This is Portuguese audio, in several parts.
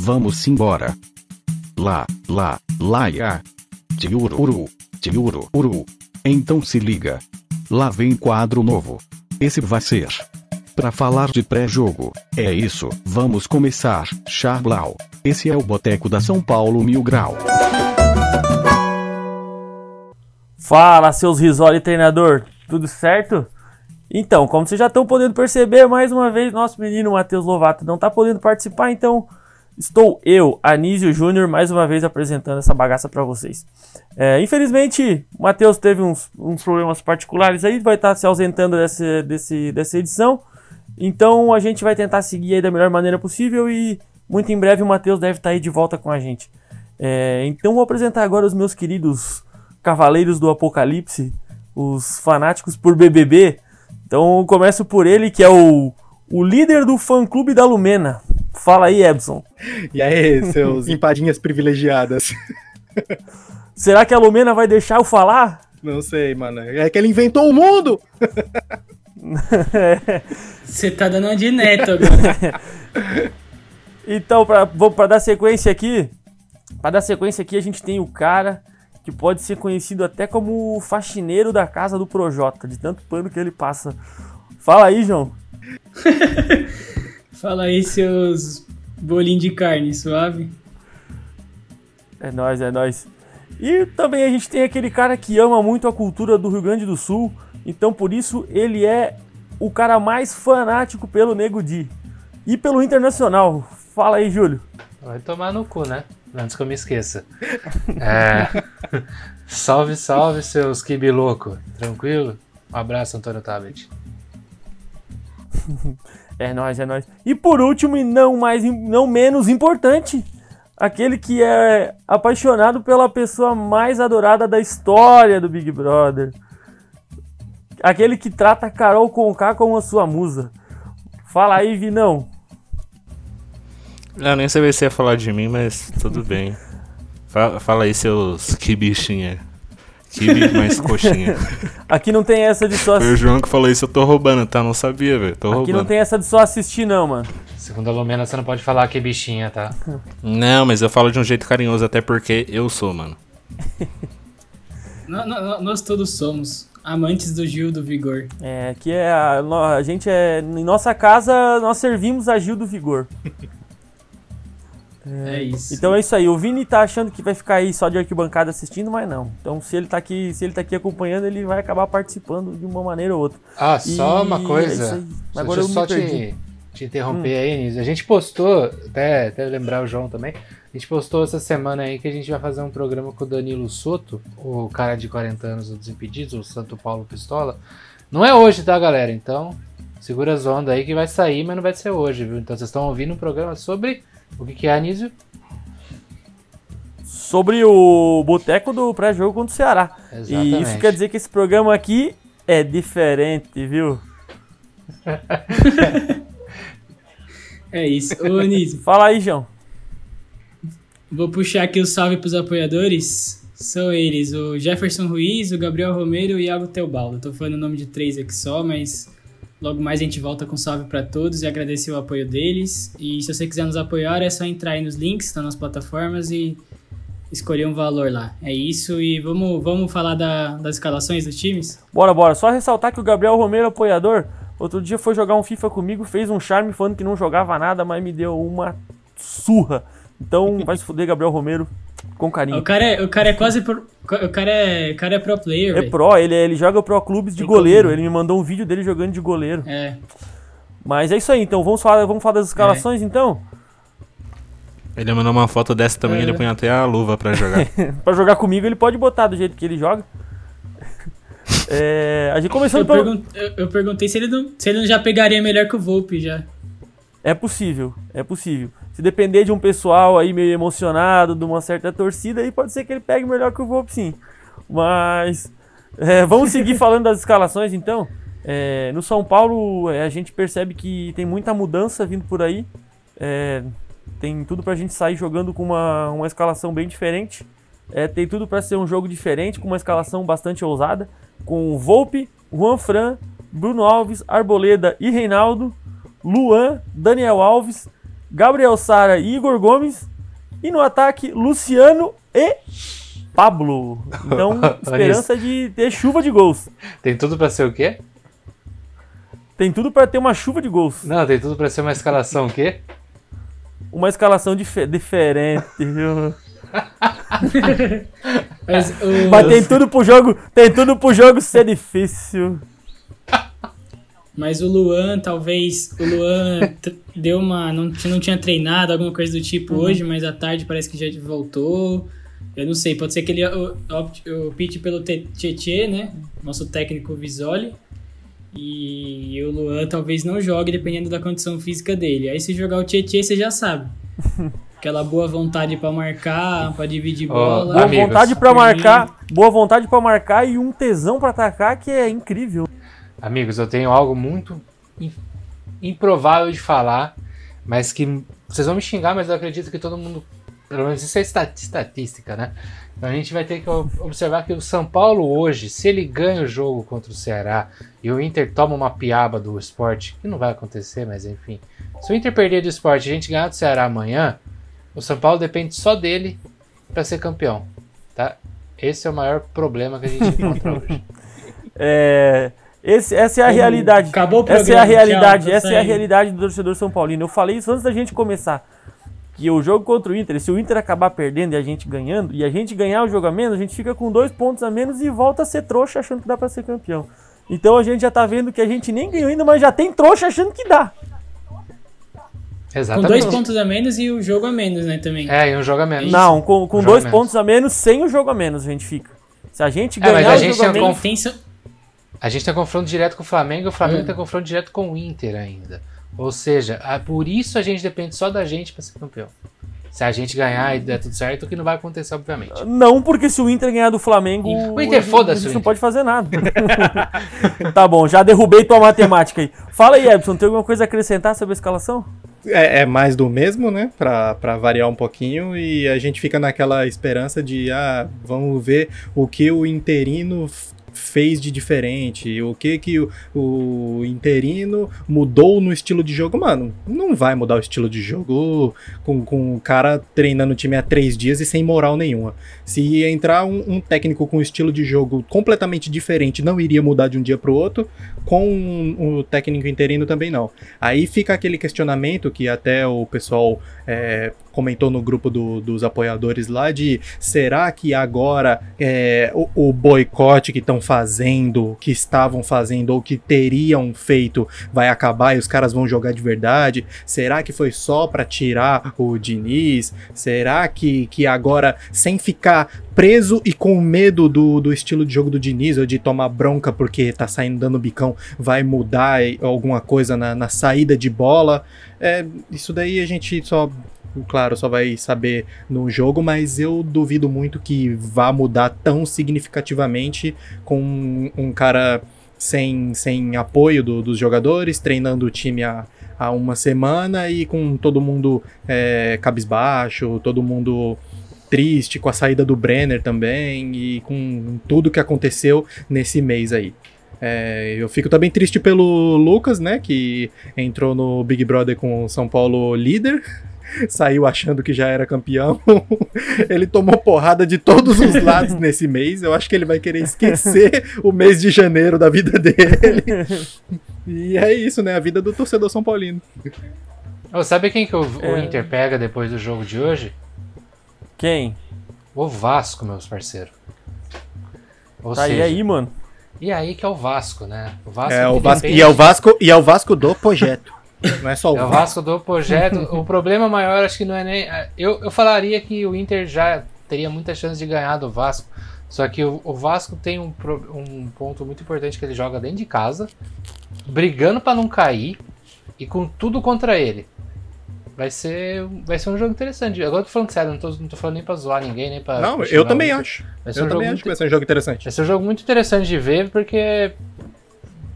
vamos embora. Lá, lá, lá, ya. Tiururu, tiururu. Então se liga. Lá vem quadro novo. Esse vai ser. Pra falar de pré-jogo. É isso, vamos começar. Charblau. Esse é o Boteco da São Paulo Mil Grau. Fala, seus risório treinador. Tudo certo? Então, como vocês já estão podendo perceber, mais uma vez, nosso menino Matheus Lovato não está podendo participar, então estou eu, Anísio Júnior, mais uma vez apresentando essa bagaça para vocês. É, infelizmente, o Matheus teve uns, uns, problemas particulares aí, vai estar tá se ausentando desse, desse, dessa edição, então a gente vai tentar seguir aí da melhor maneira possível e muito em breve o Matheus deve estar tá aí de volta com a gente. É, então vou apresentar agora os meus queridos cavaleiros do apocalipse, os fanáticos por BBB, então começo por ele, que é o, o líder do fã-clube da Lumena. Fala aí, Ebson. E aí, seus empadinhas privilegiadas. Será que a Lumena vai deixar eu falar? Não sei, mano. É que ele inventou o mundo! Você tá dando uma de neto agora. então, pra, vou, pra dar sequência aqui, pra dar sequência aqui, a gente tem o cara que pode ser conhecido até como o faxineiro da casa do Projota, de tanto pano que ele passa. Fala aí, João. Fala aí, seus bolinhos de carne, suave. É nóis, é nóis. E também a gente tem aquele cara que ama muito a cultura do Rio Grande do Sul, então por isso ele é o cara mais fanático pelo Nego Di. E pelo Internacional. Fala aí, Júlio. Vai tomar no cu, né? Antes que eu me esqueça. É... salve, salve, seus kibi louco. Tranquilo? Um abraço, Antônio Tablet. é nóis, é nóis. E por último, e não, mais, não menos importante, aquele que é apaixonado pela pessoa mais adorada da história do Big Brother. Aquele que trata Carol Conká como a sua musa. Fala aí, Vinão. Eu nem sabia se ia falar de mim, mas tudo bem. Fala, fala aí, seus que bichinha. Kibe mais coxinha. Aqui não tem essa de só assistir. Foi o João que falou isso, eu tô roubando, tá? Não sabia, velho. Tô Aqui roubando. não tem essa de só assistir, não, mano. Segundo a Lumena, você não pode falar que bichinha, tá? Não, mas eu falo de um jeito carinhoso, até porque eu sou, mano. nós todos somos amantes do Gil do Vigor. É, que é a, a gente é. Em nossa casa, nós servimos a Gil do Vigor. É, é isso. Então é isso aí. O Vini tá achando que vai ficar aí só de arquibancada assistindo, mas não. Então se ele tá aqui, se ele tá aqui acompanhando, ele vai acabar participando de uma maneira ou outra. Ah, só uma coisa. É Agora Deixa eu só te, te interromper hum. aí, Nise. A gente postou, até, até lembrar o João também. A gente postou essa semana aí que a gente vai fazer um programa com o Danilo Soto, o cara de 40 anos dos Impedidos, o Santo Paulo Pistola. Não é hoje, tá, galera? Então, segura as ondas aí que vai sair, mas não vai ser hoje, viu? Então vocês estão ouvindo um programa sobre o que, que é, Anísio? Sobre o boteco do pré-jogo contra o Ceará. Exatamente. E isso quer dizer que esse programa aqui é diferente, viu? é isso. Ô, Anísio. Fala aí, João. Vou puxar aqui o salve para os apoiadores. São eles, o Jefferson Ruiz, o Gabriel Romero e o Iago Teobaldo. Tô falando o nome de três aqui só, mas Logo mais a gente volta com salve para todos e agradecer o apoio deles. E se você quiser nos apoiar, é só entrar aí nos links, tá nas plataformas e escolher um valor lá. É isso e vamos, vamos falar da, das escalações dos times? Bora, bora. Só ressaltar que o Gabriel Romero, apoiador, outro dia foi jogar um FIFA comigo, fez um charme falando que não jogava nada, mas me deu uma surra. Então vai se fuder, Gabriel Romero com carinho. O cara é, o cara é quase pro, o cara é, o cara é pro player, É véio. pro, ele, ele joga pro clubes de Tem goleiro. Como. Ele me mandou um vídeo dele jogando de goleiro. É. Mas é isso aí, então vamos falar, vamos falar das escalações é. então? Ele mandou uma foto dessa também, é. ele põe até a luva para jogar. para jogar comigo ele pode botar do jeito que ele joga. É, a gente começou eu, pergun eu, eu, perguntei se ele, não, se ele não já pegaria melhor que o Volpe já. É possível, é possível. Se depender de um pessoal aí meio emocionado, de uma certa torcida, aí pode ser que ele pegue melhor que o Volpe sim. Mas é, vamos seguir falando das escalações então. É, no São Paulo é, a gente percebe que tem muita mudança vindo por aí. É, tem tudo pra gente sair jogando com uma, uma escalação bem diferente. É, tem tudo para ser um jogo diferente, com uma escalação bastante ousada. Com Volpe, Juan Fran, Bruno Alves, Arboleda e Reinaldo Luan, Daniel Alves, Gabriel Sara e Igor Gomes. E no ataque, Luciano e Pablo. Então, esperança de ter chuva de gols. Tem tudo para ser o quê? Tem tudo para ter uma chuva de gols. Não, tem tudo para ser uma escalação o quê? Uma escalação dif diferente. Mas. Mas tem tudo pro jogo, tem tudo pro jogo ser difícil. Mas o Luan, talvez. O Luan deu uma. Não, não tinha treinado, alguma coisa do tipo uhum. hoje, mas à tarde parece que já voltou. Eu não sei, pode ser que ele opte pelo Tietê, né? Nosso técnico Visoli. E o Luan talvez não jogue, dependendo da condição física dele. Aí se jogar o Tietê, você já sabe. Aquela boa vontade para marcar, para dividir bola. boa amigos, vontade para marcar, boa vontade para marcar e um tesão para atacar que é incrível. Amigos, eu tenho algo muito improvável de falar, mas que vocês vão me xingar, mas eu acredito que todo mundo, pelo menos isso é estatística, né? Então a gente vai ter que observar que o São Paulo hoje, se ele ganha o jogo contra o Ceará e o Inter toma uma piaba do esporte, que não vai acontecer, mas enfim. Se o Inter perder do esporte e a gente ganhar do Ceará amanhã, o São Paulo depende só dele para ser campeão, tá? Esse é o maior problema que a gente encontra hoje. É, esse, essa é a realidade. Acabou o programa, essa é a realidade, tchau, essa é a realidade do torcedor São Paulino. Eu falei isso antes da gente começar. Que o jogo contra o Inter, se o Inter acabar perdendo e a gente ganhando, e a gente ganhar o jogo a menos, a gente fica com dois pontos a menos e volta a ser trouxa achando que dá para ser campeão. Então a gente já tá vendo que a gente nem ganhou ainda, mas já tem trouxa achando que dá. Exatamente. Com dois pontos a menos e o jogo a menos, né, também. É, e um jogo a menos. Não, com, com dois a pontos a menos, sem o jogo a menos a gente fica. Se a gente ganhar é, a o gente jogo a menos... Tem... A gente tem confronto direto com o Flamengo e o Flamengo hum. tem confronto direto com o Inter ainda. Ou seja, por isso a gente depende só da gente para ser campeão. Se a gente ganhar e der tudo certo, o que não vai acontecer, obviamente. Não, porque se o Inter ganhar do Flamengo. O Inter foda-se. não pode fazer nada. tá bom, já derrubei tua matemática aí. Fala aí, Ebson, tem alguma coisa a acrescentar sobre a escalação? É, é, mais do mesmo, né? Pra, pra variar um pouquinho. E a gente fica naquela esperança de, ah, vamos ver o que o interino fez de diferente? O que que o, o, interino mudou no estilo de jogo? Mano, não vai mudar o estilo de jogo com, com o cara treinando o time há três dias e sem moral nenhuma. Se entrar um, um técnico com estilo de jogo completamente diferente, não iria mudar de um dia pro outro. Com o um, um técnico interino também não. Aí fica aquele questionamento que até o pessoal é, comentou no grupo do, dos apoiadores lá de será que agora é, o, o boicote que estão fazendo, que estavam fazendo ou que teriam feito vai acabar e os caras vão jogar de verdade? Será que foi só para tirar o Diniz? Será que, que agora, sem ficar preso e com medo do, do estilo de jogo do Diniz ou de tomar bronca porque tá saindo dando bicão, vai mudar alguma coisa na, na saída de bola? É, isso daí a gente só claro, só vai saber no jogo, mas eu duvido muito que vá mudar tão significativamente com um, cara sem, sem apoio do, dos jogadores, treinando o time há, há uma semana e com todo mundo é, cabisbaixo, todo mundo triste com a saída do Brenner também e com tudo que aconteceu nesse mês aí. É, eu fico também triste pelo Lucas, né, que entrou no Big Brother com o São Paulo líder, saiu achando que já era campeão. ele tomou porrada de todos os lados nesse mês. Eu acho que ele vai querer esquecer o mês de janeiro da vida dele. E é isso, né? A vida do torcedor São Paulino. Oh, sabe quem que o, é... o Inter pega depois do jogo de hoje? Quem? O Vasco, meus parceiros. Ou tá seja, aí, mano. E aí que é o Vasco, né? O Vasco é, o Vasco, e é o Vasco e é o Vasco do projeto. Não é só o É o Vasco do projeto. o problema maior acho que não é nem. Eu, eu falaria que o Inter já teria muita chance de ganhar do Vasco. Só que o, o Vasco tem um, um ponto muito importante que ele joga dentro de casa, brigando para não cair e com tudo contra ele. Vai ser, vai ser um jogo interessante. Agora eu tô falando sério, não tô, não tô falando nem pra zoar ninguém, nem pra. Não, eu também acho. Vai ser eu um também acho muito, que vai ser um jogo interessante. Vai ser um jogo muito interessante de ver, porque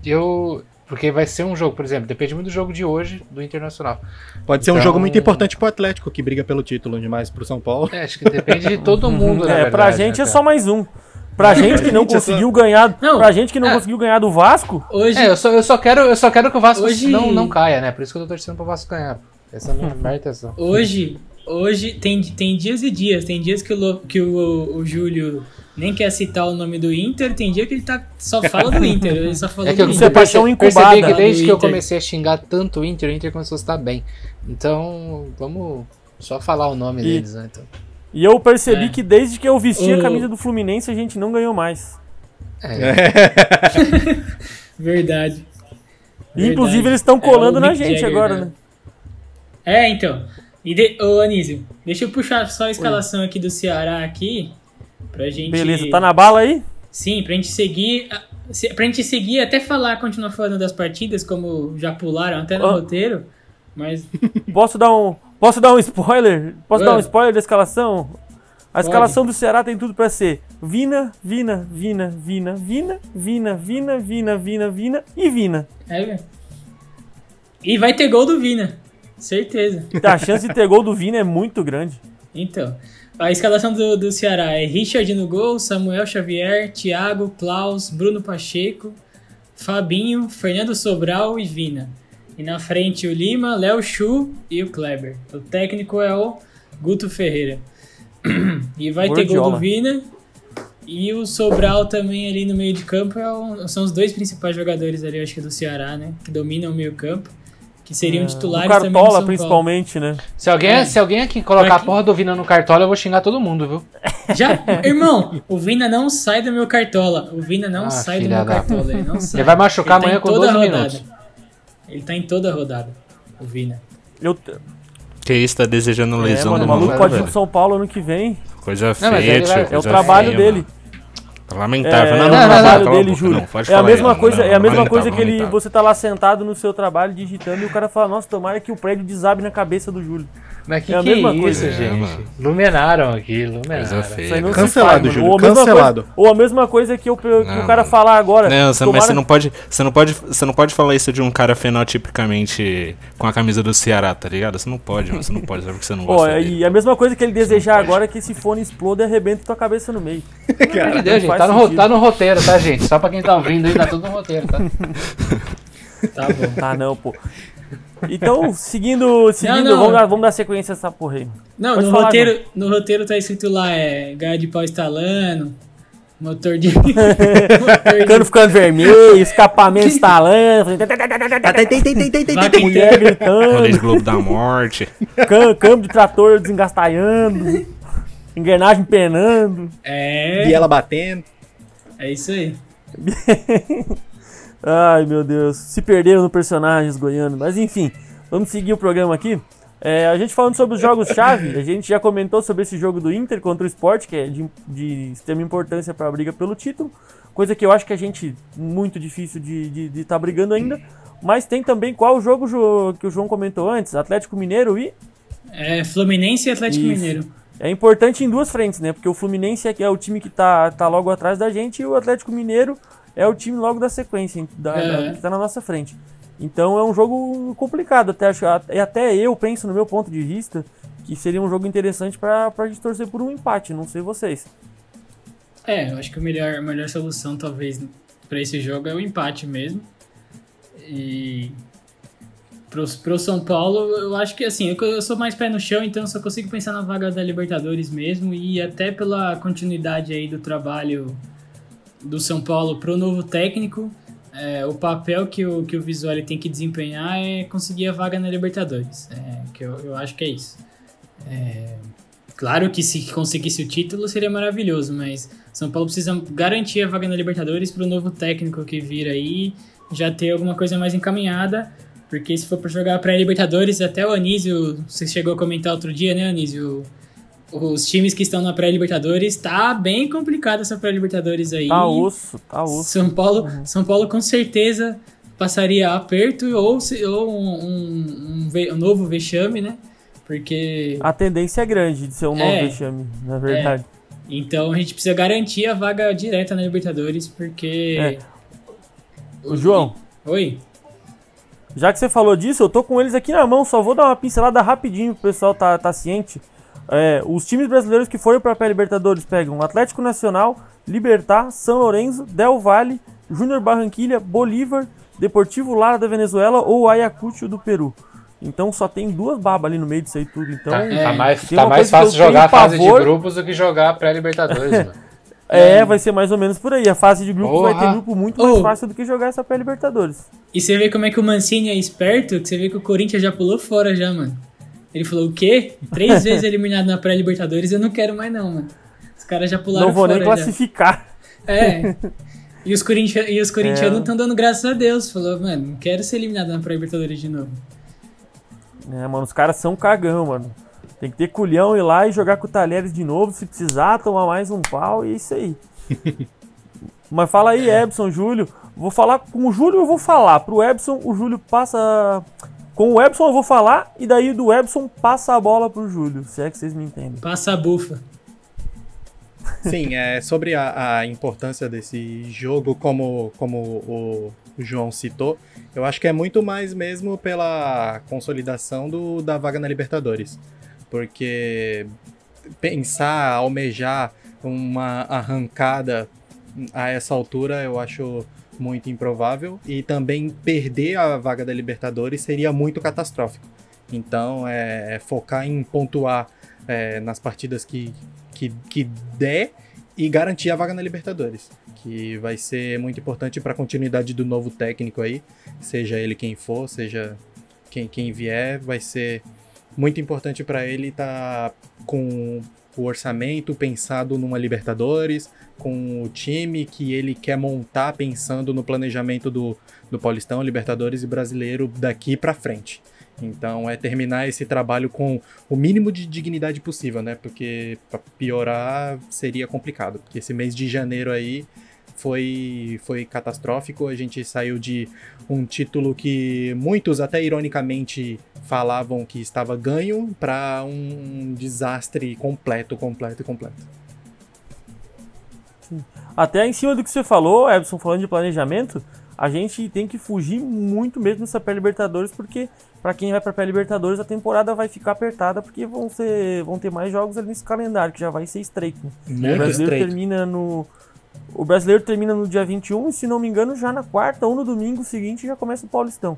eu, porque vai ser um jogo, por exemplo, depende muito do jogo de hoje do Internacional. Pode então, ser um jogo então, muito importante pro Atlético, que briga pelo título, demais pro São Paulo. É, acho que depende de todo mundo, né? É, pra gente né, é só mais um. Pra gente que não conseguiu ganhar. Não, pra gente que não é, conseguiu ganhar do Vasco. Hoje. É, eu só, eu só, quero, eu só quero que o Vasco hoje... não, não caia, né? Por isso que eu tô torcendo pro Vasco ganhar. Essa é a minha marcação. Hoje, hoje tem, tem dias e dias. Tem dias que o, que o, o Júlio nem quer citar o nome do Inter, tem dia que ele tá, só fala do Inter. Ele só fala é que eu, do Inter. Paixão incubada percebi que desde que eu comecei a xingar tanto o Inter, o Inter começou a estar bem. Então, vamos só falar o nome e, deles, né? Então. E eu percebi é. que desde que eu vesti o... a camisa do Fluminense, a gente não ganhou mais. É. Verdade. Inclusive, eles estão colando é na gente Jagger, agora, né? né? É, então. E de... Ô, Anísio, deixa eu puxar só a escalação Oi. aqui do Ceará aqui. Pra gente. Beleza, tá na bala aí? Sim, pra gente seguir. Pra gente seguir, até falar, continuar falando das partidas, como já pularam até no oh. roteiro. Mas. Posso dar um. Posso dar um spoiler? Posso dar um spoiler da escalação? A Pode. escalação do Ceará tem tudo para ser Vina, Vina, Vina, Vina, Vina, Vina, Vina, Vina, Vina, Vina e Vina. É, E vai ter gol do Vina. Certeza. A chance de ter gol do Vina é muito grande. Então. A escalação do, do Ceará é Richard no gol, Samuel Xavier, Thiago, Klaus, Bruno Pacheco, Fabinho, Fernando Sobral e Vina. E na frente o Lima, Léo Chu e o Kleber. O técnico é o Guto Ferreira. e vai ter gol do Vina. E o Sobral também ali no meio de campo é o, são os dois principais jogadores ali, acho que do Ceará, né? Que dominam o meio campo que seriam é. titulares o Cartola, principalmente, né? Se alguém, é. se alguém aqui colocar a porra do Vina no Cartola, eu vou xingar todo mundo, viu? Já, irmão, o Vina não sai do meu Cartola. O Vina não ah, sai do meu da... Cartola. Ele não sai. Ele vai machucar ele tá amanhã tá com 12 minutos. Ele tá em toda a rodada, o Vina. Eu... Que isso, tá desejando lesão. É, mano, o maluco pode ir pro São Paulo ano que vem. Coisa feia, vai... É o trabalho feia, dele. Mano. Lamentável. É, não, não, não, não, trabalho não, dele, não. Não, é a mesma aí, coisa, é a mesma coisa que ele, você tá lá sentado no seu trabalho digitando e o cara fala: "Nossa, tomara que o prédio desabe na cabeça do Júlio". Mas que é a que mesma é coisa, isso, gente. É, Lumenaram aqui, iluminaram. Cancelado, Júlio, ou cancelado. Coisa, ou a mesma coisa que, eu, que o cara falar agora. Não, você, tomara... mas você não, pode, você, não pode, você não pode falar isso de um cara fenotipicamente com a camisa do Ceará, tá ligado? Você não pode, você não pode, sabe porque você não gosta oh, E a mesma coisa que ele desejar agora é que esse fone exploda e arrebenta tua cabeça no meio. Cara, Deus, gente, tá, no, tá no roteiro, tá, gente? Só pra quem tá ouvindo aí, tá tudo no roteiro, tá? tá bom. Tá não, pô. Então, seguindo, seguindo não, não. Vamos, dar, vamos dar sequência a essa porra aí. Não, no roteiro, no roteiro tá escrito lá, é gaia de pau estalando, motor de... Cano ficando vermelho, escapamento instalando, mulher gritando. Globo da Morte. Câmbio de trator desengastalhando, engrenagem penando. É. E ela batendo. É isso aí. Ai, meu Deus. Se perderam no personagens goiano. Mas enfim, vamos seguir o programa aqui. É, a gente falando sobre os jogos-chave, a gente já comentou sobre esse jogo do Inter contra o Sport, que é de, de extrema importância para a briga pelo título. Coisa que eu acho que a gente, muito difícil de estar tá brigando ainda. Mas tem também qual o jogo que o João comentou antes? Atlético Mineiro e. É, Fluminense e Atlético Isso. Mineiro. É importante em duas frentes, né? Porque o Fluminense é, é o time que tá, tá logo atrás da gente e o Atlético Mineiro é o time logo da sequência, da, é. da, que está na nossa frente. Então é um jogo complicado, até, até eu penso no meu ponto de vista que seria um jogo interessante para a gente torcer por um empate, não sei vocês. É, eu acho que a melhor, a melhor solução talvez para esse jogo é o empate mesmo. E pro, pro São Paulo, eu acho que assim, eu, eu sou mais pé no chão, então só consigo pensar na vaga da Libertadores mesmo e até pela continuidade aí do trabalho do São Paulo para o novo técnico, é, o papel que o, que o Visual tem que desempenhar é conseguir a vaga na Libertadores. É, que eu, eu acho que é isso. É, claro que se conseguisse o título seria maravilhoso, mas São Paulo precisa garantir a vaga na Libertadores para o novo técnico que vir aí já ter alguma coisa mais encaminhada. Porque se for para jogar pré-Libertadores, até o Anísio, você chegou a comentar outro dia, né, Anísio? os times que estão na pré-Libertadores, tá bem complicado essa pré-Libertadores aí. Tá osso, tá osso. São Paulo, uhum. São Paulo com certeza passaria aperto ou, ou um, um, um, um, novo vexame, né? Porque. A tendência é grande de ser um novo é, vexame, na verdade. É. Então a gente precisa garantir a vaga direta na Libertadores, porque. É. O João. Oi. Já que você falou disso, eu tô com eles aqui na mão, só vou dar uma pincelada rapidinho pro pessoal tá, tá ciente. É, os times brasileiros que foram para a Pré-Libertadores pegam Atlético Nacional, Libertar, São Lourenço, Del Valle, Júnior Barranquilha, Bolívar, Deportivo Lara da Venezuela ou Ayacucho do Peru. Então só tem duas babas ali no meio disso aí tudo. Então, tá, é. tá mais, tá mais fácil jogar a fase de grupos do que jogar a pré-Libertadores, mano. É, vai ser mais ou menos por aí. A fase de grupos vai ter grupo muito mais oh. fácil do que jogar essa pré-Libertadores. E você vê como é que o Mancini é esperto, que você vê que o Corinthians já pulou fora já, mano. Ele falou, o quê? Três vezes eliminado na pré-Libertadores, eu não quero mais não, mano. Os caras já pularam fora Não vou nem classificar. É. E os, corintia e os corintianos estão é. dando graças a Deus. Falou, mano, não quero ser eliminado na pré-Libertadores de novo. É, mano, os caras são cagão, mano. Tem que ter culhão ir lá e jogar com o Talheres de novo, se precisar, tomar mais um pau e é isso aí. Mas fala aí, Ebson, Júlio. Vou falar com o Júlio, eu vou falar. Pro Ebson, o Júlio passa. Com o Ebson eu vou falar, e daí do Ebson passa a bola pro Júlio, se é que vocês me entendem. Passa a bufa. Sim, é sobre a, a, importância desse jogo, como, como o, o, João citou, eu acho que é muito mais mesmo pela consolidação do, da vaga na Libertadores. Porque pensar, almejar uma arrancada a essa altura eu acho muito improvável. E também perder a vaga da Libertadores seria muito catastrófico. Então é, é focar em pontuar é, nas partidas que, que, que der e garantir a vaga na Libertadores, que vai ser muito importante para a continuidade do novo técnico aí, seja ele quem for, seja quem, quem vier, vai ser muito importante para ele estar tá com o orçamento pensado numa Libertadores, com o time que ele quer montar pensando no planejamento do, do Paulistão, Libertadores e Brasileiro daqui para frente. Então é terminar esse trabalho com o mínimo de dignidade possível, né? Porque para piorar seria complicado, porque esse mês de janeiro aí foi foi catastrófico. A gente saiu de um título que muitos até ironicamente falavam que estava ganho para um desastre completo, completo completo. Até em cima do que você falou, Ebson, falando de planejamento, a gente tem que fugir muito mesmo dessa pré-Libertadores, porque para quem vai para pré-Libertadores a temporada vai ficar apertada, porque vão, ser, vão ter mais jogos ali nesse calendário, que já vai ser estreito. Muito o brasileiro estreito. termina no. O brasileiro termina no dia 21 e, se não me engano, já na quarta ou no domingo seguinte já começa o Paulistão.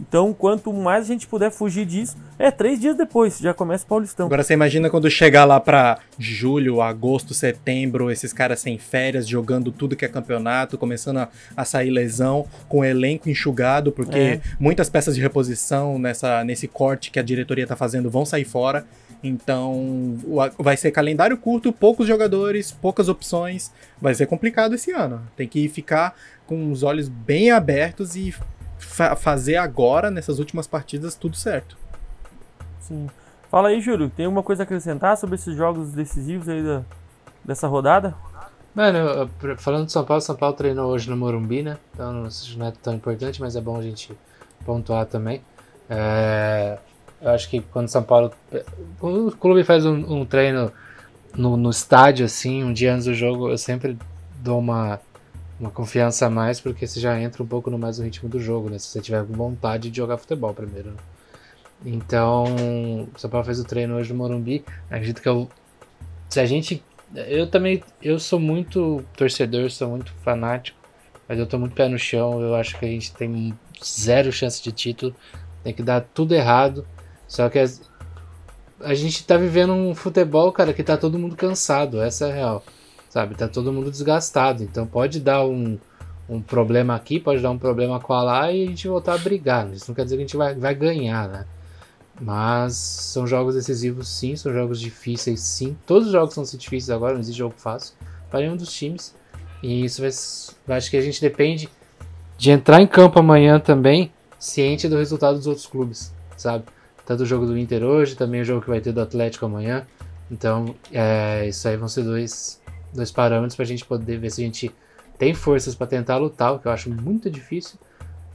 Então, quanto mais a gente puder fugir disso, é três dias depois, já começa o Paulistão. Agora você imagina quando chegar lá pra julho, agosto, setembro, esses caras sem férias, jogando tudo que é campeonato, começando a, a sair lesão, com o elenco enxugado, porque é. muitas peças de reposição nessa, nesse corte que a diretoria tá fazendo vão sair fora. Então, vai ser calendário curto, poucos jogadores, poucas opções. Vai ser complicado esse ano. Tem que ficar com os olhos bem abertos e fa fazer agora, nessas últimas partidas, tudo certo. Sim. Fala aí, Júlio, tem alguma coisa a acrescentar sobre esses jogos decisivos aí da, dessa rodada? Mano, falando de São Paulo, São Paulo treinou hoje no Morumbi, né? Então não é tão importante, mas é bom a gente pontuar também. É, eu acho que quando São Paulo. Quando o clube faz um, um treino no, no, estádio, assim, um dia antes do jogo, eu sempre dou uma uma confiança a mais, porque você já entra um pouco no mais no ritmo do jogo, né? Se você tiver vontade de jogar futebol primeiro. Né? Então, São Paulo fez o treino hoje no Morumbi. Acredito que eu, se a gente, eu também, eu sou muito torcedor, sou muito fanático, mas eu tô muito pé no chão. Eu acho que a gente tem zero chance de título, tem que dar tudo errado. Só que a, a gente tá vivendo um futebol, cara, que tá todo mundo cansado. Essa é a real sabe? Tá todo mundo desgastado, então pode dar um, um problema aqui, pode dar um problema com a lá e a gente voltar a brigar. Isso não quer dizer que a gente vai, vai ganhar, né? Mas são jogos decisivos sim, são jogos difíceis sim. Todos os jogos são difíceis agora, não existe jogo fácil para nenhum dos times. E isso vai, acho que a gente depende de entrar em campo amanhã também, ciente do resultado dos outros clubes, sabe? Tanto o jogo do Inter hoje, também o jogo que vai ter do Atlético amanhã. Então, é, isso aí vão ser dois dois parâmetros para a gente poder ver se a gente tem forças para tentar lutar, o que eu acho muito difícil.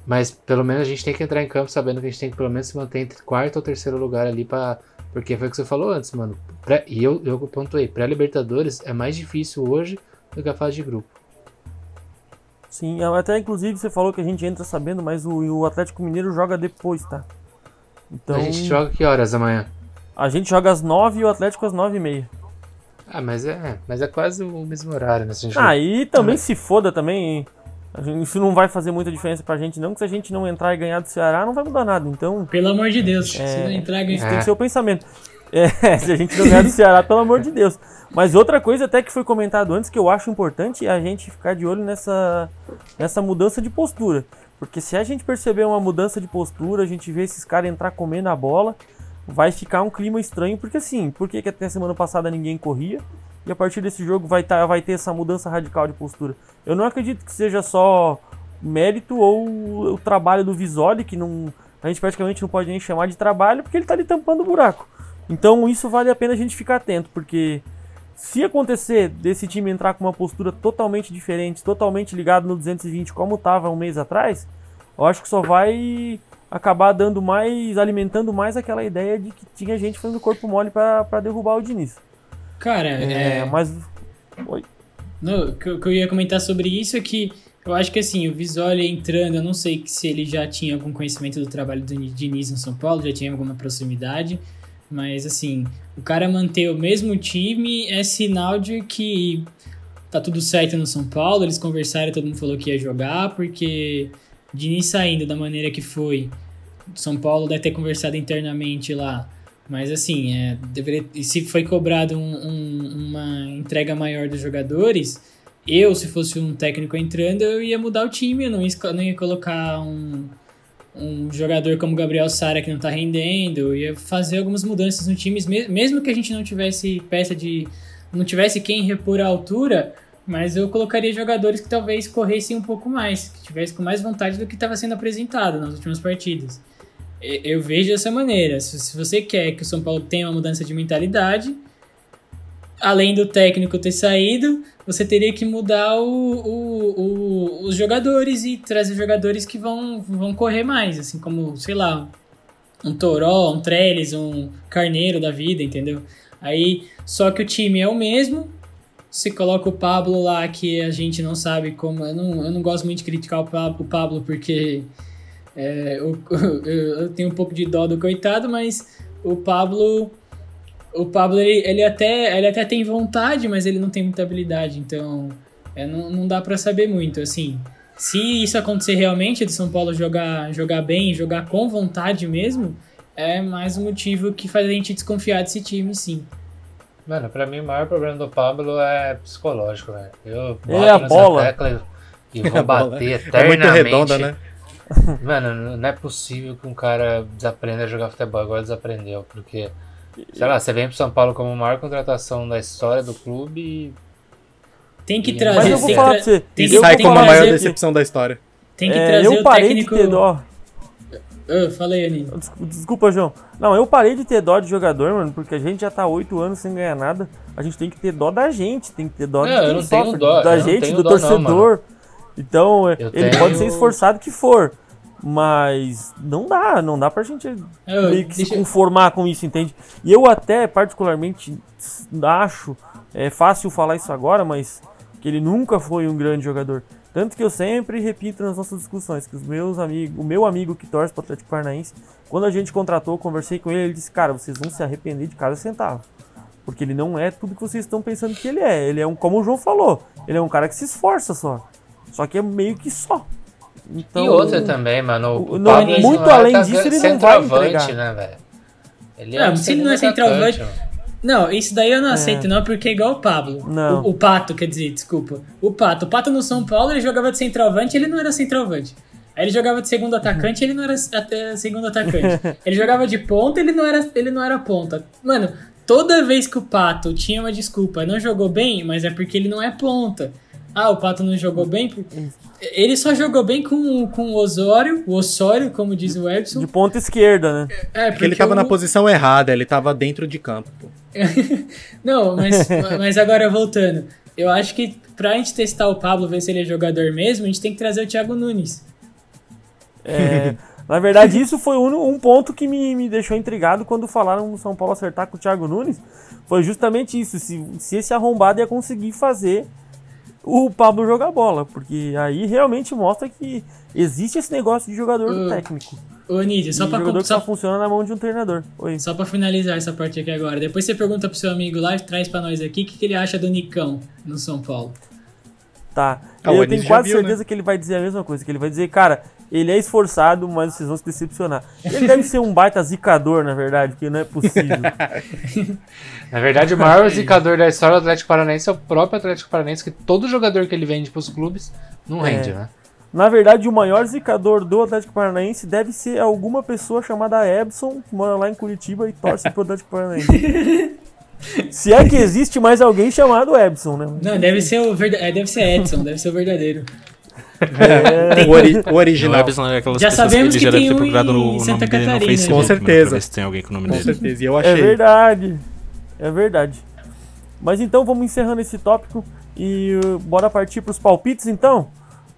Mas pelo menos a gente tem que entrar em campo sabendo que a gente tem que pelo menos se manter entre quarto ou terceiro lugar ali para porque foi o que você falou antes, mano. Pré, e eu, eu pontuei, pré-Libertadores é mais difícil hoje do que a fase de grupo. Sim, até inclusive você falou que a gente entra sabendo, mas o, o Atlético Mineiro joga depois, tá? Então, a gente joga que horas amanhã? A gente joga às 9 e o Atlético às 9 e meia. Ah, mas é, mas é quase o mesmo horário, né? Ah, e também se foda também. Isso não vai fazer muita diferença pra gente, não, que se a gente não entrar e ganhar do Ceará, não vai mudar nada. Então. Pelo amor de Deus, é, se não entrar e ganhar. Tem que ser o pensamento. É, se a gente não ganhar do Ceará, pelo amor de Deus. Mas outra coisa até que foi comentado antes que eu acho importante é a gente ficar de olho nessa, nessa mudança de postura. Porque se a gente perceber uma mudança de postura, a gente vê esses caras entrar comendo a bola, vai ficar um clima estranho. Porque assim, por que, até semana passada ninguém corria? E a partir desse jogo vai, tá, vai ter essa mudança radical de postura. Eu não acredito que seja só mérito ou o trabalho do Visoli, que não, a gente praticamente não pode nem chamar de trabalho, porque ele está ali tampando o buraco. Então isso vale a pena a gente ficar atento, porque se acontecer desse time entrar com uma postura totalmente diferente, totalmente ligado no 220 como estava um mês atrás, eu acho que só vai acabar dando mais, alimentando mais aquela ideia de que tinha gente fazendo corpo mole para derrubar o Diniz. Cara, é. é... Mas. Oi. Que eu ia comentar sobre isso é que eu acho que assim, o Visoli entrando, eu não sei se ele já tinha algum conhecimento do trabalho do Diniz no São Paulo, já tinha alguma proximidade. Mas assim, o cara manter o mesmo time é sinal de que tá tudo certo no São Paulo. Eles conversaram, todo mundo falou que ia jogar, porque Diniz saindo da maneira que foi, São Paulo deve ter conversado internamente lá. Mas assim, é, deveria, se foi cobrado um, um, uma entrega maior dos jogadores, eu, se fosse um técnico entrando, eu ia mudar o time, eu não ia, não ia colocar um um jogador como Gabriel Sara que não tá rendendo, ia fazer algumas mudanças no time, mesmo que a gente não tivesse peça de. não tivesse quem repor a altura, mas eu colocaria jogadores que talvez corressem um pouco mais, que tivessem com mais vontade do que estava sendo apresentado nas últimas partidas. Eu vejo dessa maneira. Se você quer que o São Paulo tenha uma mudança de mentalidade, além do técnico ter saído, você teria que mudar o, o, o, os jogadores e trazer jogadores que vão, vão correr mais, assim como, sei lá, um Toró, um Trellis, um Carneiro da vida, entendeu? Aí, só que o time é o mesmo, você coloca o Pablo lá, que a gente não sabe como. Eu não, eu não gosto muito de criticar o Pablo, porque é, eu, eu, tenho um pouco de dó do coitado, mas o Pablo o Pablo, ele, ele, até, ele até tem vontade, mas ele não tem muita habilidade, então é, não, não dá para saber muito, assim. Se isso acontecer realmente, de São Paulo jogar, jogar bem, jogar com vontade mesmo, é mais um motivo que faz a gente desconfiar desse time, sim. Mano, pra mim o maior problema do Pablo é psicológico, velho. Eu boto é a bola. tecla e vou bater eternamente. É muito redonda, né? Mano, não é possível que um cara desaprenda a jogar futebol, agora desaprendeu, porque Sei lá, você vem pro São Paulo como a maior contratação da história do clube e. Tem que trazer. Mas eu vou falar pra você. Tem que, sai como a maior decepção da história. Tem que é, trazer eu parei o técnico. De ter dó. Eu falei, Aninho. Desculpa, João. Não, eu parei de ter dó de jogador, mano, porque a gente já tá oito anos sem ganhar nada. A gente tem que ter dó da gente, tem que ter dó não, de quem sofre, dó, da gente, do torcedor. Não, então, eu ele tenho... pode ser esforçado que for. Mas não dá, não dá pra gente eu, meio que se conformar com isso, entende? E eu até, particularmente, acho, é fácil falar isso agora, mas que ele nunca foi um grande jogador. Tanto que eu sempre repito nas nossas discussões que os meus amigos, o meu amigo que torce para o Atlético Paranaense, quando a gente contratou, conversei com ele, ele disse: "Cara, vocês vão se arrepender de cada centavo". Porque ele não é tudo que vocês estão pensando que ele é. Ele é um, como o João falou, ele é um cara que se esforça só. Só que é meio que só. Então, e outra também, mano. O não, muito não além disso, ele não vai entregar. né, velho? Ele é não, se ele não é centroavante... Não, isso daí eu não é. aceito não, porque é igual o Pablo. Não. O, o, Pato, quer dizer, desculpa. O Pato. O Pato no São Paulo, ele jogava de centroavante ele não era centroavante. Aí ele jogava de segundo atacante ele não era até segundo atacante. ele jogava de ponta ele não era ele não era ponta. Mano, toda vez que o Pato tinha uma desculpa, não jogou bem, mas é porque ele não é ponta. Ah, o Pato não jogou bem? Ele só jogou bem com, com o Osório, o Osório, como diz o Edson. De ponta esquerda, né? É, porque ele tava na posição errada, ele tava dentro de campo. Pô. não, mas, mas agora voltando. Eu acho que pra gente testar o Pablo, ver se ele é jogador mesmo, a gente tem que trazer o Thiago Nunes. É, na verdade, isso foi um, um ponto que me, me deixou intrigado quando falaram o São Paulo acertar com o Thiago Nunes. Foi justamente isso. Se, se esse arrombado ia conseguir fazer o Pablo jogar bola, porque aí realmente mostra que existe esse negócio de jogador uh, técnico. Ô, Nídia, só pra... jogador só, só funciona na mão de um treinador. Oi. Só pra finalizar essa parte aqui agora. Depois você pergunta pro seu amigo lá, traz pra nós aqui, o que, que ele acha do Nicão no São Paulo. Tá. Ah, eu tenho quase viu, né? certeza né? que ele vai dizer a mesma coisa, que ele vai dizer, cara, ele é esforçado, mas vocês vão se decepcionar. Ele deve ser um baita zicador, na verdade, que não é possível. na verdade, o maior zicador da história do Atlético Paranaense é o próprio Atlético Paranaense, que todo jogador que ele vende pros clubes não é. rende, né? Na verdade, o maior zicador do Atlético Paranaense deve ser alguma pessoa chamada Ebson, que mora lá em Curitiba e torce pro Atlético Paranaense. Se é que existe mais alguém chamado Ebson, né? Não, deve ser o verda... É, deve ser Edson, deve ser o verdadeiro. É, o, ori o, original. É já sabemos que, que tem um no, em Santa Catarina. Facebook, com certeza. se tem alguém com o nome com dele. certeza, e eu achei. É verdade. É verdade. Mas então vamos encerrando esse tópico e uh, bora partir para os palpites então?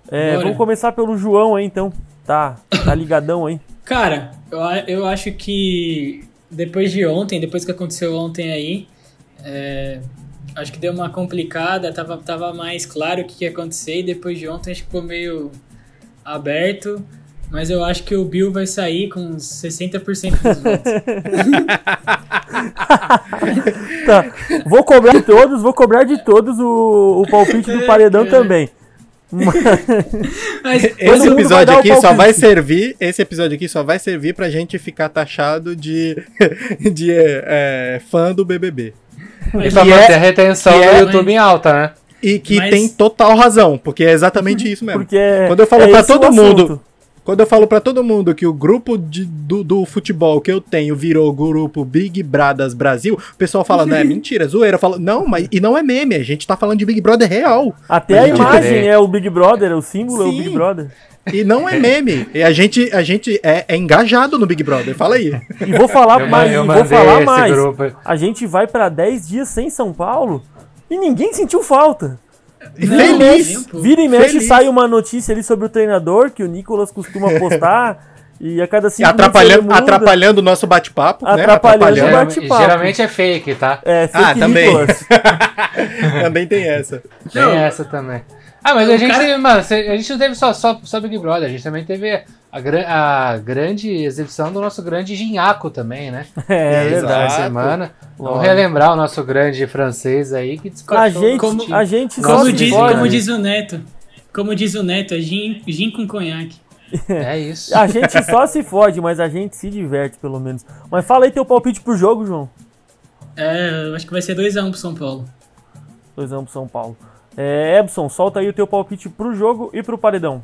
É, vamos começar pelo João aí então. Tá, tá ligadão aí. Cara, eu, eu acho que depois de ontem, depois que aconteceu ontem aí, é, acho que deu uma complicada, tava, tava mais claro o que ia acontecer e depois de ontem acho que ficou meio aberto. Mas eu acho que o Bill vai sair com 60% dos votos. tá. Vou cobrar de todos, vou cobrar de todos o, o palpite do paredão é. também. Mas, esse episódio aqui só vai servir. Esse episódio aqui só vai servir pra gente ficar taxado de, de é, fã do BBB. E pra manter é, a retenção do é, YouTube mas... em alta, né? E que mas... tem total razão, porque é exatamente isso mesmo. Porque Quando eu falo é pra todo mundo. Quando eu falo para todo mundo que o grupo de, do, do, futebol que eu tenho virou grupo Big Brothers Brasil, o pessoal fala, não, é mentira, zoeira. Fala, não, mas e não é meme, a gente tá falando de Big Brother real. Até a, a imagem é o Big Brother, o símbolo Sim. é o Big Brother. E não é meme. E a gente, a gente é, é, engajado no Big Brother. Fala aí. E vou falar eu mais, vou falar mais. Grupo. A gente vai para 10 dias sem São Paulo e ninguém sentiu falta. Não, feliz. Vira e mexe feliz. sai uma notícia ali sobre o treinador que o Nicolas costuma postar. E a cada cinco atrapalhando, atrapalhando o nosso bate-papo. Atrapalhando, né? atrapalhando o bate-papo. Geralmente é fake, tá? É, fake ah, também. também tem essa. Tem não. essa também. Ah, mas a gente, cara... mano, a gente não teve só, só, só Big Brother, a gente também teve a, a grande exibição do nosso grande Ginhaco também, né? É, é verdade. semana. Vamos relembrar o nosso grande francês aí que despachou. A gente, como, a gente como, diz, como diz o Neto, como diz o Neto, é gin, gin com conhaque. É isso. a gente só se fode, mas a gente se diverte, pelo menos. Mas fala aí teu palpite pro jogo, João. É, acho que vai ser 2x1 um pro São Paulo. 2x1 um pro São Paulo. É, Ebson, solta aí o teu palpite pro jogo e pro paredão.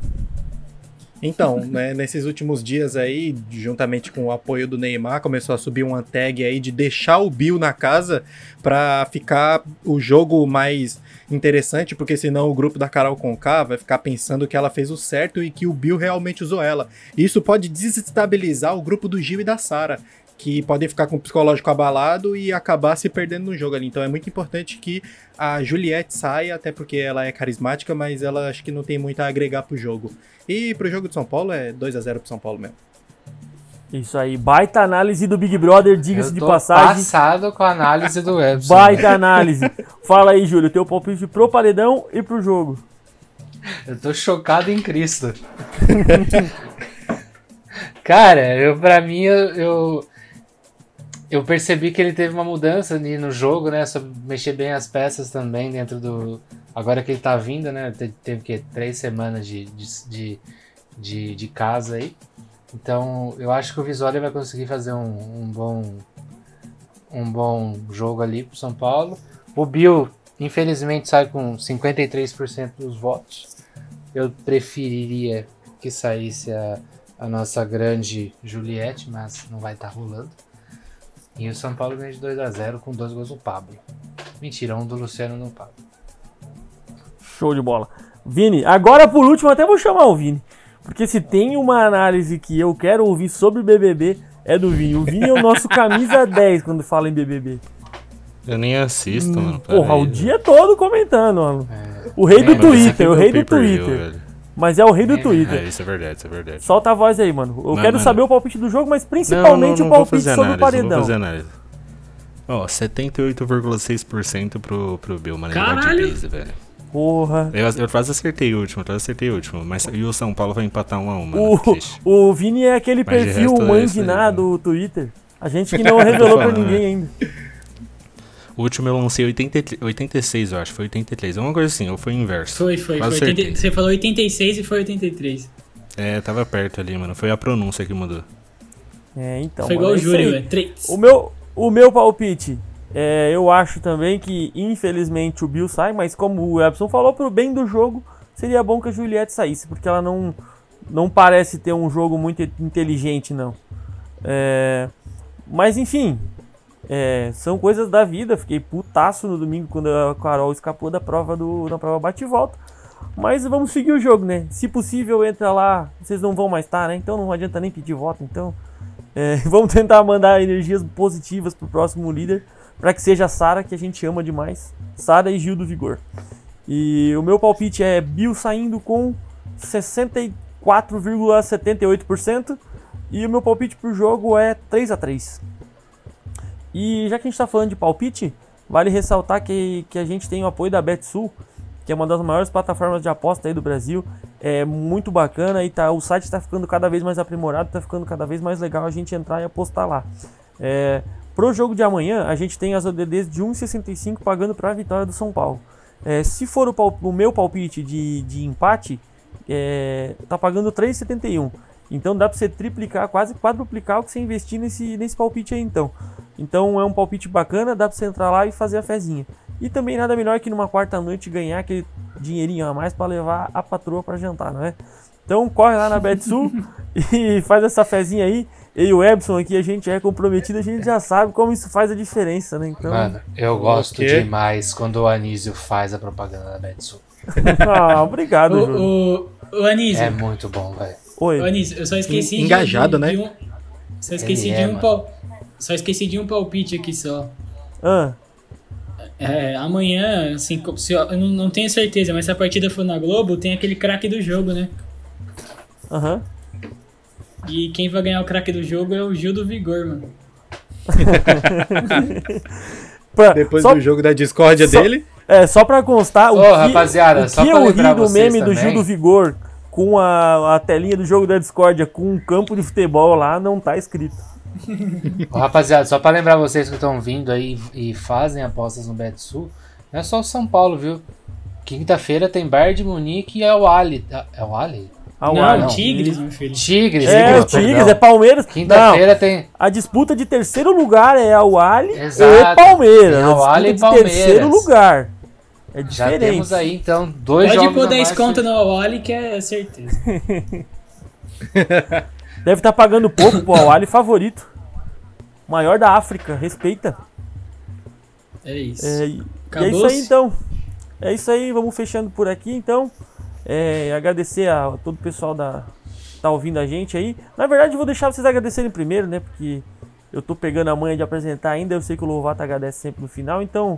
Então, né, nesses últimos dias aí, juntamente com o apoio do Neymar, começou a subir uma tag aí de deixar o Bill na casa para ficar o jogo mais interessante, porque senão o grupo da Carol Conká vai ficar pensando que ela fez o certo e que o Bill realmente usou ela. Isso pode desestabilizar o grupo do Gil e da Sara que podem ficar com o psicológico abalado e acabar se perdendo no jogo ali. Então é muito importante que a Juliette saia, até porque ela é carismática, mas ela acho que não tem muito a agregar pro jogo. E pro jogo de São Paulo é 2 a 0 pro São Paulo mesmo. Isso aí, baita análise do Big Brother, diga-se de passagem. passado com a análise do Webson. Baita análise. Fala aí, Júlio, teu palpite pro paredão e pro jogo. Eu tô chocado em Cristo. Cara, eu, pra mim, eu, eu eu percebi que ele teve uma mudança ali no jogo, né? Sobre mexer bem as peças também dentro do. Agora que ele tá vindo, né? Teve que três semanas de, de, de, de, casa aí. Então eu acho que o Visória vai conseguir fazer um, um, bom um bom jogo ali pro São Paulo. O Bill, infelizmente, sai com 53% dos votos. Eu preferiria que saísse a, a nossa grande Juliette, mas não vai estar tá rolando. E o São Paulo ganha de 2 a 0 com dois gols do Pablo. Mentira, um do Luciano no Pablo. Show de bola. Vini, agora por último, até vou chamar o Vini. Porque se tem uma análise que eu quero ouvir sobre BBB, é do Vini. O Vini é o nosso camisa 10 quando fala em BBB. Eu nem assisto, hum, mano. Porra, aí, o dia todo comentando, mano. É. O rei é, do Twitter, o rei do Twitter. Mas é o rei do é, Twitter. É, isso é verdade, isso é verdade. Solta a voz aí, mano. Eu não, quero saber o palpite do jogo, mas principalmente não, não, o palpite sobre análise, o paredão. Não vou fazer análise. Ó, oh, 78,6% pro, pro Bill, mano. Caralho! Base, velho. Porra. Eu, eu quase acertei o último, eu quase acertei o último. Mas e o São Paulo vai empatar 1 a 1 mano. O, o Vini é aquele mas perfil mandiná é do Twitter. A gente que não revelou pra ninguém ainda. O último eu lancei 80, 86, eu acho. Foi 83. Uma coisa assim, ou foi o inverso. Foi, foi. foi 80, você falou 86 e foi 83. É, tava perto ali, mano. Foi a pronúncia que mudou. É, então. Foi igual o Júlio, é 3. O meu, o meu palpite. É, eu acho também que, infelizmente, o Bill sai, mas como o Epson falou, pro bem do jogo, seria bom que a Juliette saísse, porque ela não, não parece ter um jogo muito inteligente, não. É, mas enfim, é, são coisas da vida. Fiquei putaço no domingo quando a Carol escapou da prova do na prova bate e volta. Mas vamos seguir o jogo, né? Se possível, entra lá. Vocês não vão mais estar, né? Então não adianta nem pedir voto. Então é, vamos tentar mandar energias positivas pro próximo líder. para que seja a Sara, que a gente ama demais. Sara e Gil do Vigor. E o meu palpite é Bill saindo com 64,78%. E o meu palpite pro jogo é 3 a 3 E já que a gente está falando de palpite, vale ressaltar que, que a gente tem o apoio da BetSul, que é uma das maiores plataformas de aposta aí do Brasil. É muito bacana e tá, o site está ficando cada vez mais aprimorado, está ficando cada vez mais legal a gente entrar e apostar lá. É, pro jogo de amanhã, a gente tem as ODDs de 1,65 pagando para a vitória do São Paulo. É, se for o, o, meu palpite de, de empate, é, tá pagando 3,71. Então dá para você triplicar, quase quadruplicar o que você investir nesse, nesse palpite aí então. Então é um palpite bacana, dá para você entrar lá e fazer a fezinha. E também nada melhor que numa quarta noite ganhar aquele dinheirinho a mais para levar a patroa para jantar, não é? Então corre lá na Betsul e faz essa fezinha aí. Eu e o Ebson aqui, a gente é comprometido, a gente já sabe como isso faz a diferença, né? Então... Mano, eu gosto demais quando o Anísio faz a propaganda da Betsul. ah, obrigado, o, o, o Anísio. É muito bom, velho. Oi. Anísio, eu só esqueci Engajado, de, né? De um, só esqueci Ele de é, um pal, Só esqueci de um palpite aqui só. Ah. É, amanhã, assim, se eu, eu não, não, tenho certeza, mas se a partida for na Globo, tem aquele craque do jogo, né? Aham. Uhum. E quem vai ganhar o craque do jogo é o Gil do Vigor, mano. Depois só, do jogo da discórdia só, dele. É, só pra constar, Ô, o que, rapaziada, o que eu ri do meme também. do Gil do Vigor com a, a telinha do jogo da discórdia com um campo de futebol lá, não tá escrito. Ô, rapaziada, só pra lembrar vocês que estão vindo aí e fazem apostas no BetSul, não é só o São Paulo, viu? Quinta-feira tem Bayern de Munique e é o Ali. É o Ali? Ah, não, não, Tigres, meu filho. Tigres, é, o Tigres, é Palmeiras. Quinta-feira tem. A disputa de terceiro lugar é o Ali e Palmeiras. É o Ali e Palmeiras. terceiro lugar. É diferente. Já temos aí, então, dois Pode jogos Pode pôr 10 conto no Awali, que é certeza. Deve estar tá pagando pouco pro Awali favorito. Maior da África, respeita. É isso. É, e é isso aí, então. É isso aí, vamos fechando por aqui, então. É, agradecer a todo o pessoal da tá ouvindo a gente aí. Na verdade, eu vou deixar vocês agradecerem primeiro, né? Porque eu tô pegando a manha de apresentar ainda. Eu sei que o Lovato agradece sempre no final. Então,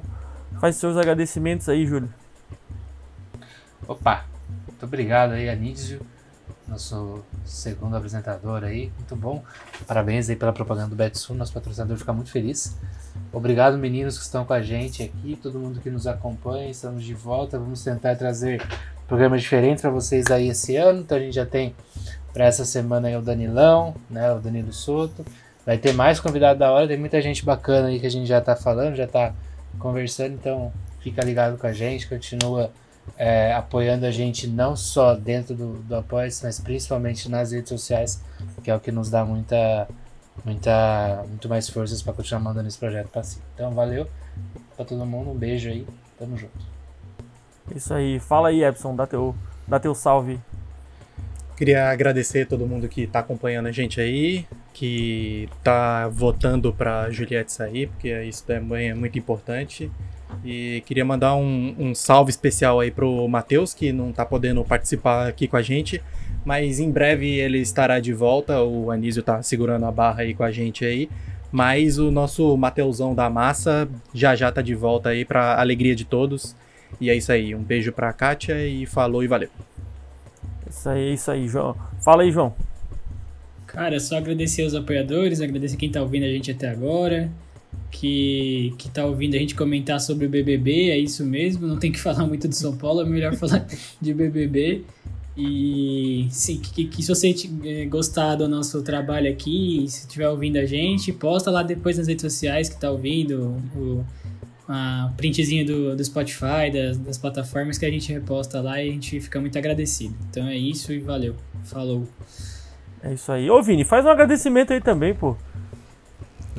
faz seus agradecimentos aí, Júlio. Opa, muito obrigado aí, Anísio, nosso segundo apresentador aí. Muito bom. Parabéns aí pela propaganda do Betsul. Nosso patrocinador fica muito feliz. Obrigado, meninos que estão com a gente aqui, todo mundo que nos acompanha. Estamos de volta. Vamos tentar trazer programas diferentes para vocês aí esse ano. Então a gente já tem para essa semana aí o Danilão, né, o Danilo Soto. Vai ter mais convidado da hora, tem muita gente bacana aí que a gente já está falando, já está conversando, então fica ligado com a gente, continua é, apoiando a gente não só dentro do, do apoio, mas principalmente nas redes sociais, que é o que nos dá muita, muita, muito mais forças para continuar mandando esse projeto para si. Então valeu para todo mundo, um beijo aí, tamo junto. Isso aí. Fala aí, Epson, dá teu, dá teu salve. Queria agradecer todo mundo que está acompanhando a gente aí, que está votando para Juliette sair, porque isso também é muito importante. E queria mandar um, um salve especial aí pro Matheus, que não está podendo participar aqui com a gente, mas em breve ele estará de volta. O Anísio está segurando a barra aí com a gente aí. Mas o nosso Mateusão da massa já já tá de volta aí para alegria de todos. E é isso aí. Um beijo pra Kátia e falou e valeu. Isso aí, isso aí, João. Fala aí, João. Cara, só agradecer aos apoiadores, agradecer quem tá ouvindo a gente até agora, que, que tá ouvindo a gente comentar sobre o BBB, é isso mesmo, não tem que falar muito de São Paulo, é melhor falar de BBB. E sim, que, que, se você eh, gostar do nosso trabalho aqui, se estiver ouvindo a gente, posta lá depois nas redes sociais que tá ouvindo, o, uma printzinho do, do Spotify, das, das plataformas que a gente reposta lá e a gente fica muito agradecido. Então é isso e valeu. Falou. É isso aí. Ô Vini, faz um agradecimento aí também, pô.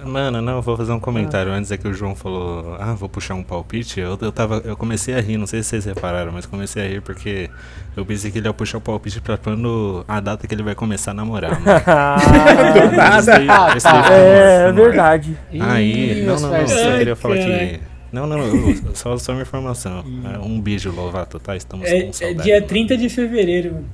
Mano, não, vou fazer um comentário. Ah. Antes é que o João falou, ah, vou puxar um palpite. Eu, eu, tava, eu comecei a rir, não sei se vocês repararam, mas comecei a rir porque eu pensei que ele ia puxar o palpite pra quando a data que ele vai começar a namorar. Mano. nada. é, é verdade. Aí, não, não, não, eu queria falar que. Não, não, eu, só, só uma informação. É, um beijo, Lovato, tá? Estamos é, com saudade. É dia 30 de fevereiro.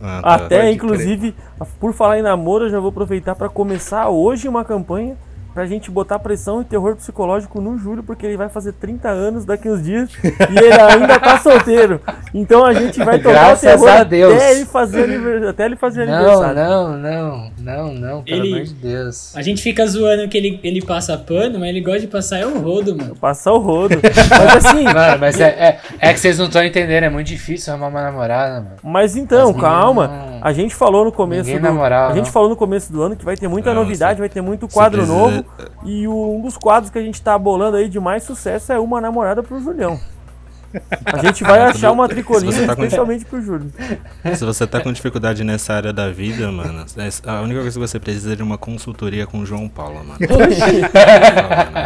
Ah, tá. Até, inclusive, crer. por falar em namoro, eu já vou aproveitar para começar hoje uma campanha pra gente botar pressão e terror psicológico no Júlio, porque ele vai fazer 30 anos daqui uns dias e ele ainda tá solteiro. Então a gente vai tocar o terror a Deus. até ele fazer, aniversário, até ele fazer não, aniversário. Não, não, não, não, pelo ele, amor de Deus. A gente fica zoando que ele, ele passa pano, mas ele gosta de passar é o rodo, mano. Passar o rodo. mas assim. Mano, mas é, é, é, que vocês não estão entendendo, é muito difícil arrumar uma namorada, mano. Mas então, calma. Não... A gente falou no começo do. A gente falou no começo do ano que vai ter muita não, novidade, vai ter muito quadro novo. E o um dos quadros que a gente tá bolando aí de mais sucesso é Uma Namorada pro Julião. A gente vai achar uma tricolinha tá especialmente com... pro Júlio. Se você tá com dificuldade nessa área da vida, mano, é, a única coisa que você precisa é de uma consultoria com o João Paulo, mano.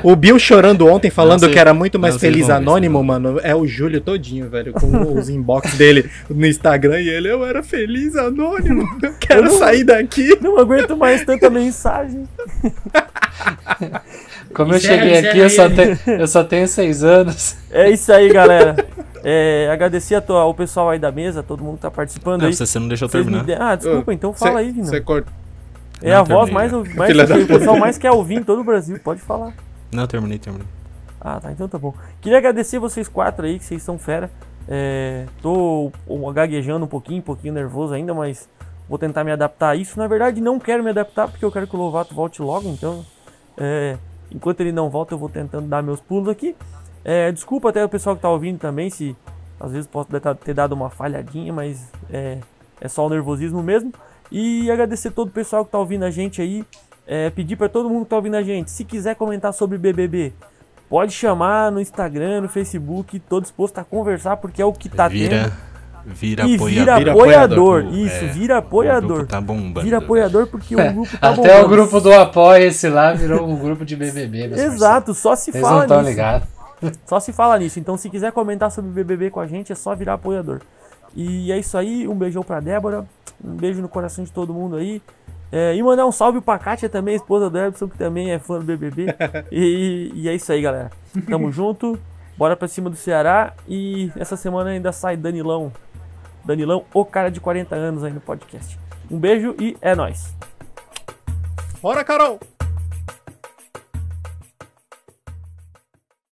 o Bill chorando ontem, falando que era muito mais feliz anônimo, mano, é o Júlio todinho, velho, com os inbox dele no Instagram e ele, eu era feliz anônimo, eu quero eu não, sair daqui. Não aguento mais tanta mensagem. Como eu cheguei aqui, eu só, tenho, eu só tenho seis anos. É isso aí, galera. É, agradecer tua, ao pessoal aí da mesa, todo mundo que tá participando não, aí. Você não deixou terminar. De... Ah, desculpa, então fala cê, aí, Vino. Você corta. É não, a voz mais, mais que o pessoal mais quer ouvir em todo o Brasil, pode falar. Não, terminei, terminei. Ah, tá, então tá bom. Queria agradecer vocês quatro aí, que vocês são fera. É, tô gaguejando um pouquinho, um pouquinho nervoso ainda, mas vou tentar me adaptar a isso. Na verdade, não quero me adaptar porque eu quero que o Lovato volte logo, então. É, enquanto ele não volta, eu vou tentando dar meus pulos aqui. É, desculpa até o pessoal que está ouvindo também, se às vezes posso ter dado uma falhadinha, mas é, é só o nervosismo mesmo. E agradecer todo o pessoal que está ouvindo a gente aí. É, pedir para todo mundo que está ouvindo a gente, se quiser comentar sobre BBB, pode chamar no Instagram, no Facebook, estou disposto a conversar porque é o que está tendo. Vira e apoiador. Vira apoiador. Isso, é, vira apoiador. tá bombando. Vira apoiador porque o grupo tá Até bombando. Até o grupo do apoia esse lá virou um grupo de BBB. Exato, só se Eles fala não nisso. Ligado. Só se fala nisso. Então, se quiser comentar sobre BBB com a gente, é só virar apoiador. E é isso aí. Um beijão pra Débora. Um beijo no coração de todo mundo aí. É, e mandar um salve pra Kátia também, esposa do Edson, que também é fã do BBB. e, e é isso aí, galera. Tamo junto. Bora pra cima do Ceará. E essa semana ainda sai Danilão Danilão, o cara de 40 anos aí no podcast. Um beijo e é nóis. Bora, Carol!